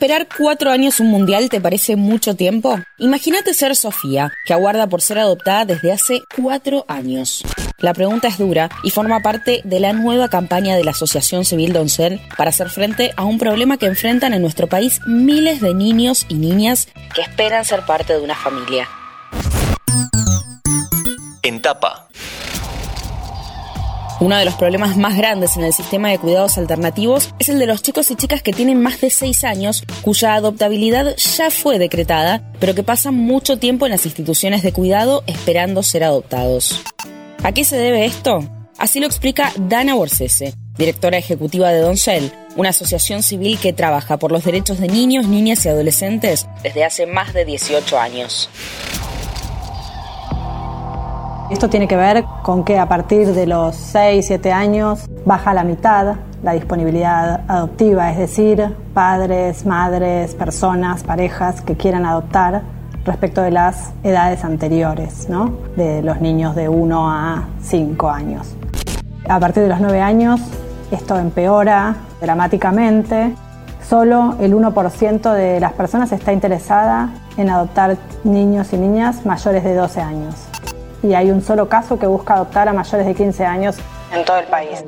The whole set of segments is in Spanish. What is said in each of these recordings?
¿Esperar cuatro años un mundial te parece mucho tiempo? Imagínate ser Sofía, que aguarda por ser adoptada desde hace cuatro años. La pregunta es dura y forma parte de la nueva campaña de la Asociación Civil Doncel para hacer frente a un problema que enfrentan en nuestro país miles de niños y niñas que esperan ser parte de una familia. En tapa. Uno de los problemas más grandes en el sistema de cuidados alternativos es el de los chicos y chicas que tienen más de 6 años, cuya adoptabilidad ya fue decretada, pero que pasan mucho tiempo en las instituciones de cuidado esperando ser adoptados. ¿A qué se debe esto? Así lo explica Dana Borsese, directora ejecutiva de Doncel, una asociación civil que trabaja por los derechos de niños, niñas y adolescentes desde hace más de 18 años. Esto tiene que ver con que a partir de los 6, 7 años baja la mitad la disponibilidad adoptiva, es decir, padres, madres, personas, parejas que quieran adoptar respecto de las edades anteriores, ¿no? de los niños de 1 a 5 años. A partir de los 9 años esto empeora dramáticamente. Solo el 1% de las personas está interesada en adoptar niños y niñas mayores de 12 años y hay un solo caso que busca adoptar a mayores de 15 años en todo el país.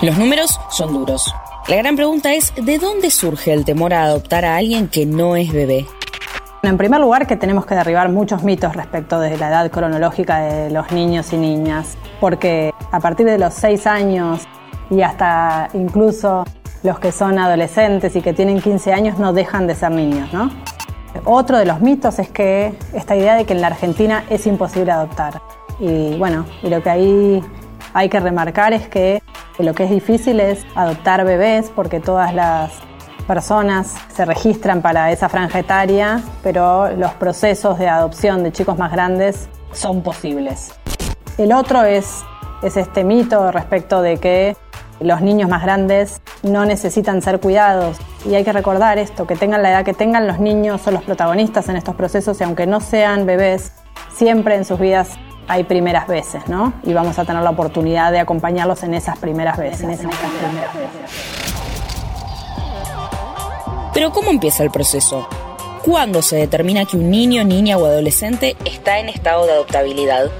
Los números son duros. La gran pregunta es, ¿de dónde surge el temor a adoptar a alguien que no es bebé? En primer lugar, que tenemos que derribar muchos mitos respecto de la edad cronológica de los niños y niñas, porque a partir de los 6 años y hasta incluso los que son adolescentes y que tienen 15 años no dejan de ser niños, ¿no? Otro de los mitos es que esta idea de que en la Argentina es imposible adoptar. Y bueno, lo que ahí hay que remarcar es que lo que es difícil es adoptar bebés porque todas las personas se registran para esa franja etaria, pero los procesos de adopción de chicos más grandes son posibles. El otro es, es este mito respecto de que los niños más grandes no necesitan ser cuidados. Y hay que recordar esto, que tengan la edad que tengan, los niños son los protagonistas en estos procesos y aunque no sean bebés, siempre en sus vidas hay primeras veces, ¿no? Y vamos a tener la oportunidad de acompañarlos en esas primeras veces. En esas primeras veces. Pero ¿cómo empieza el proceso? ¿Cuándo se determina que un niño, niña o adolescente está en estado de adoptabilidad?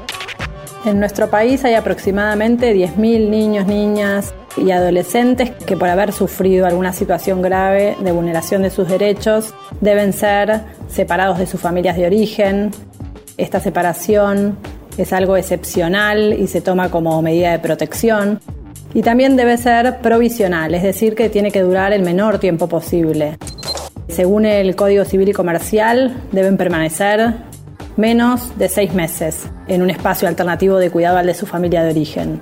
En nuestro país hay aproximadamente 10.000 niños, niñas y adolescentes que por haber sufrido alguna situación grave de vulneración de sus derechos deben ser separados de sus familias de origen. Esta separación es algo excepcional y se toma como medida de protección. Y también debe ser provisional, es decir, que tiene que durar el menor tiempo posible. Según el Código Civil y Comercial, deben permanecer menos de seis meses en un espacio alternativo de cuidado al de su familia de origen.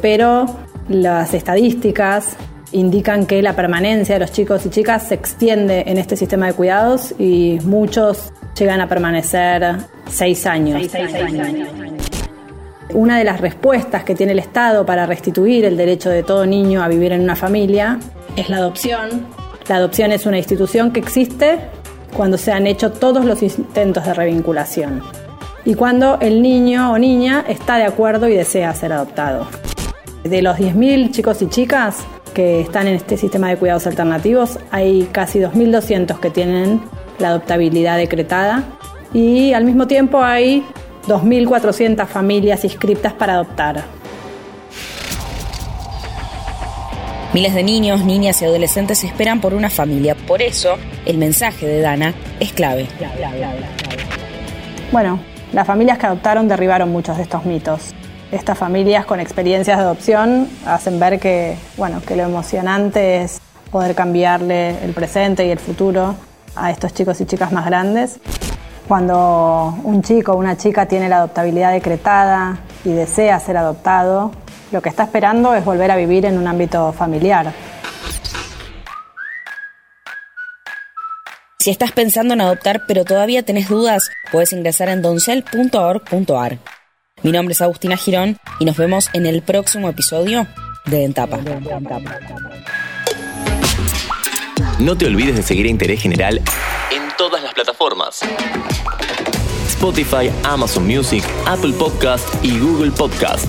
Pero las estadísticas indican que la permanencia de los chicos y chicas se extiende en este sistema de cuidados y muchos llegan a permanecer seis años. Una de las respuestas que tiene el Estado para restituir el derecho de todo niño a vivir en una familia es la adopción. La adopción es una institución que existe cuando se han hecho todos los intentos de revinculación y cuando el niño o niña está de acuerdo y desea ser adoptado. De los 10.000 chicos y chicas que están en este sistema de cuidados alternativos, hay casi 2.200 que tienen la adoptabilidad decretada y al mismo tiempo hay 2.400 familias inscritas para adoptar. Miles de niños, niñas y adolescentes esperan por una familia. Por eso, el mensaje de Dana es clave. Bueno, las familias que adoptaron derribaron muchos de estos mitos estas familias con experiencias de adopción hacen ver que, bueno, que lo emocionante es poder cambiarle el presente y el futuro a estos chicos y chicas más grandes. Cuando un chico o una chica tiene la adoptabilidad decretada y desea ser adoptado, lo que está esperando es volver a vivir en un ámbito familiar. Si estás pensando en adoptar pero todavía tenés dudas, puedes ingresar en doncel.org.ar. Mi nombre es Agustina Girón y nos vemos en el próximo episodio de Entapa. No te olvides de seguir a Interés General en todas las plataformas. Spotify, Amazon Music, Apple Podcast y Google Podcast.